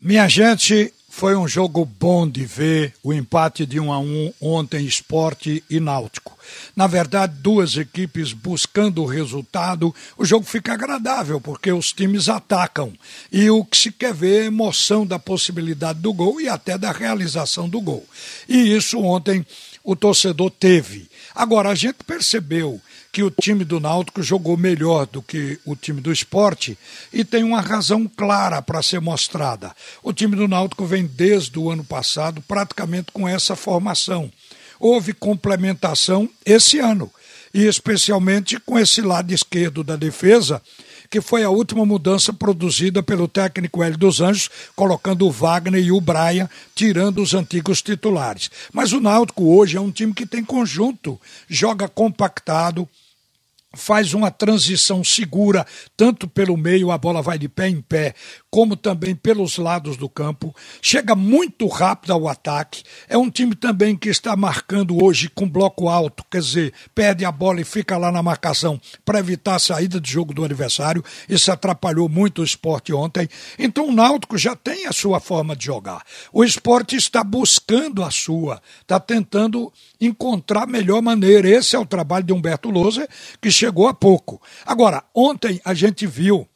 Minha gente, foi um jogo bom de ver o empate de 1 a 1 ontem Esporte e Náutico. Na verdade, duas equipes buscando o resultado, o jogo fica agradável porque os times atacam e o que se quer ver é emoção da possibilidade do gol e até da realização do gol. E isso ontem o torcedor teve. Agora a gente percebeu que o time do Náutico jogou melhor do que o time do esporte e tem uma razão clara para ser mostrada. O time do Náutico vem desde o ano passado praticamente com essa formação. Houve complementação esse ano, e especialmente com esse lado esquerdo da defesa, que foi a última mudança produzida pelo técnico Hélio dos Anjos, colocando o Wagner e o Brian, tirando os antigos titulares. Mas o Náutico hoje é um time que tem conjunto, joga compactado, faz uma transição segura, tanto pelo meio, a bola vai de pé em pé, como também pelos lados do campo, chega muito rápido ao ataque. É um time também que está marcando hoje com bloco alto, quer dizer, perde a bola e fica lá na marcação para evitar a saída de jogo do adversário. Isso atrapalhou muito o esporte ontem. Então o Náutico já tem a sua forma de jogar. O esporte está buscando a sua, está tentando encontrar a melhor maneira. Esse é o trabalho de Humberto Louser, que chegou há pouco. Agora, ontem a gente viu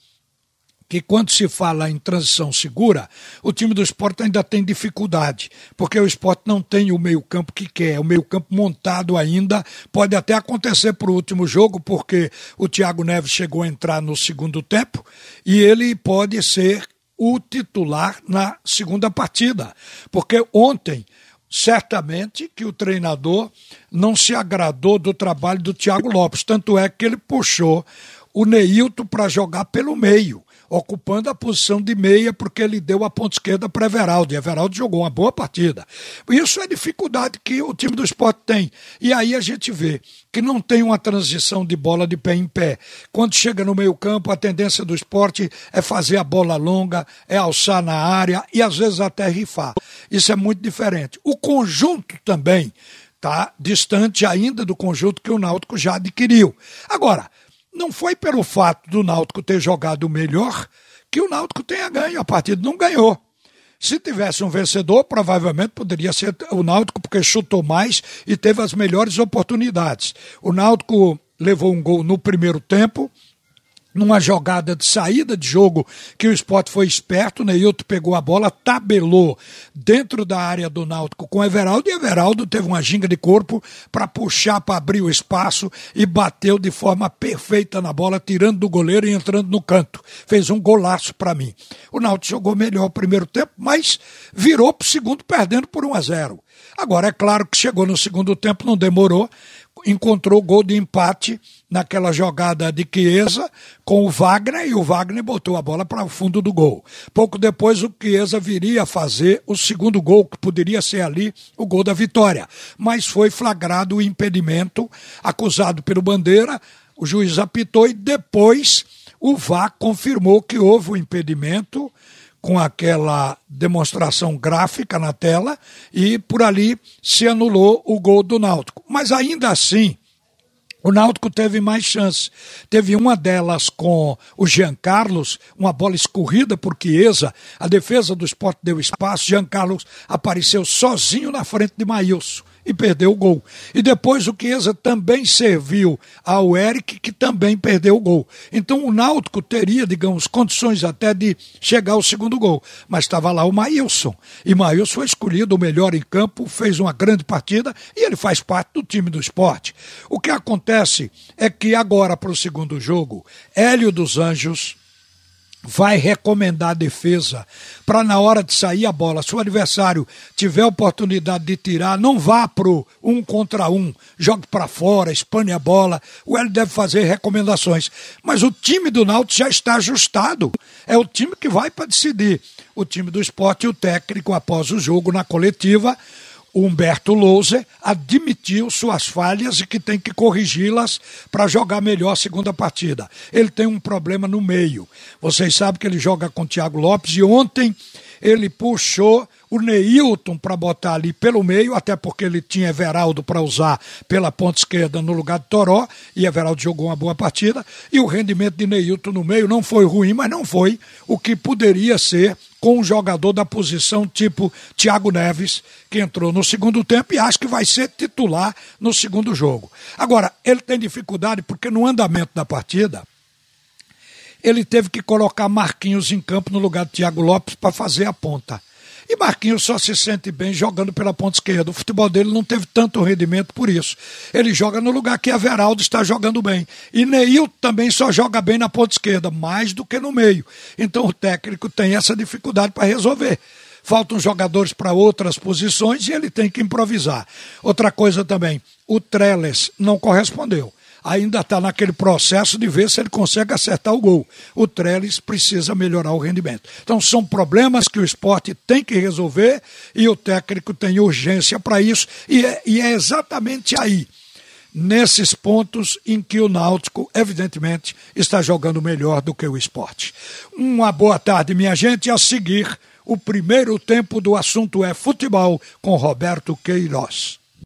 que quando se fala em transição segura, o time do esporte ainda tem dificuldade, porque o esporte não tem o meio-campo que quer, o meio-campo montado ainda. Pode até acontecer para o último jogo, porque o Thiago Neves chegou a entrar no segundo tempo e ele pode ser o titular na segunda partida, porque ontem certamente que o treinador não se agradou do trabalho do Thiago Lopes, tanto é que ele puxou o Neilton para jogar pelo meio ocupando a posição de meia, porque ele deu a ponta esquerda para Everaldo, e Everaldo jogou uma boa partida. Isso é dificuldade que o time do esporte tem. E aí a gente vê que não tem uma transição de bola de pé em pé. Quando chega no meio-campo, a tendência do esporte é fazer a bola longa, é alçar na área e às vezes até rifar. Isso é muito diferente. O conjunto também está distante ainda do conjunto que o Náutico já adquiriu. Agora, não foi pelo fato do Náutico ter jogado melhor que o Náutico tenha ganho. A partida não ganhou. Se tivesse um vencedor, provavelmente poderia ser o Náutico, porque chutou mais e teve as melhores oportunidades. O Náutico levou um gol no primeiro tempo, numa jogada de saída de jogo que o esporte foi esperto, Neilton pegou a bola, tabelou dentro da área do Náutico com Everaldo e Everaldo teve uma ginga de corpo para puxar, para abrir o espaço e bateu de forma perfeita na bola, tirando do goleiro e entrando no canto. Fez um golaço para mim. O Náutico jogou melhor o primeiro tempo, mas virou para o segundo perdendo por 1 a 0. Agora, é claro que chegou no segundo tempo, não demorou, encontrou o gol de empate naquela jogada de Chiesa com o Wagner e o Wagner botou a bola para o fundo do gol. Pouco depois o Chiesa viria a fazer o segundo gol, que poderia ser ali o gol da vitória, mas foi flagrado o impedimento, acusado pelo Bandeira, o juiz apitou e depois o VAR confirmou que houve o impedimento com aquela demonstração gráfica na tela e por ali se anulou o gol do Náutico. Mas ainda assim, o Náutico teve mais chances. Teve uma delas com o Jean Carlos, uma bola escorrida por Chiesa. A defesa do esporte deu espaço. Jean Carlos apareceu sozinho na frente de Maílson e perdeu o gol. E depois o Chiesa também serviu ao Eric, que também perdeu o gol. Então o Náutico teria, digamos, condições até de chegar ao segundo gol. Mas estava lá o Maílson. E Maílson foi escolhido o melhor em campo, fez uma grande partida e ele faz parte do time do esporte. O que acontece é que agora, para o segundo jogo, Hélio dos Anjos vai recomendar a defesa para na hora de sair a bola, se o adversário tiver oportunidade de tirar, não vá pro um contra um, jogue para fora, espane a bola. O Hélio deve fazer recomendações. Mas o time do Náutico já está ajustado. É o time que vai para decidir. O time do esporte e o técnico, após o jogo na coletiva, Humberto Louser admitiu suas falhas e que tem que corrigi-las para jogar melhor a segunda partida. Ele tem um problema no meio. Vocês sabem que ele joga com o Thiago Lopes e ontem ele puxou o Neilton para botar ali pelo meio, até porque ele tinha Everaldo para usar pela ponta esquerda no lugar de Toró, e Everaldo jogou uma boa partida, e o rendimento de Neilton no meio não foi ruim, mas não foi o que poderia ser com um jogador da posição tipo Thiago Neves, que entrou no segundo tempo e acho que vai ser titular no segundo jogo. Agora, ele tem dificuldade porque no andamento da partida, ele teve que colocar Marquinhos em campo no lugar de Thiago Lopes para fazer a ponta. E Marquinhos só se sente bem jogando pela ponta esquerda. O futebol dele não teve tanto rendimento por isso. Ele joga no lugar que a Veraldo está jogando bem. E Neil também só joga bem na ponta esquerda, mais do que no meio. Então o técnico tem essa dificuldade para resolver faltam jogadores para outras posições e ele tem que improvisar. Outra coisa também, o Trellis não correspondeu ainda está naquele processo de ver se ele consegue acertar o gol. O Trellis precisa melhorar o rendimento. Então são problemas que o esporte tem que resolver e o técnico tem urgência para isso, e é, e é exatamente aí nesses pontos em que o Náutico, evidentemente, está jogando melhor do que o esporte. Uma boa tarde, minha gente. A seguir, o primeiro tempo do assunto é futebol com Roberto Queiroz.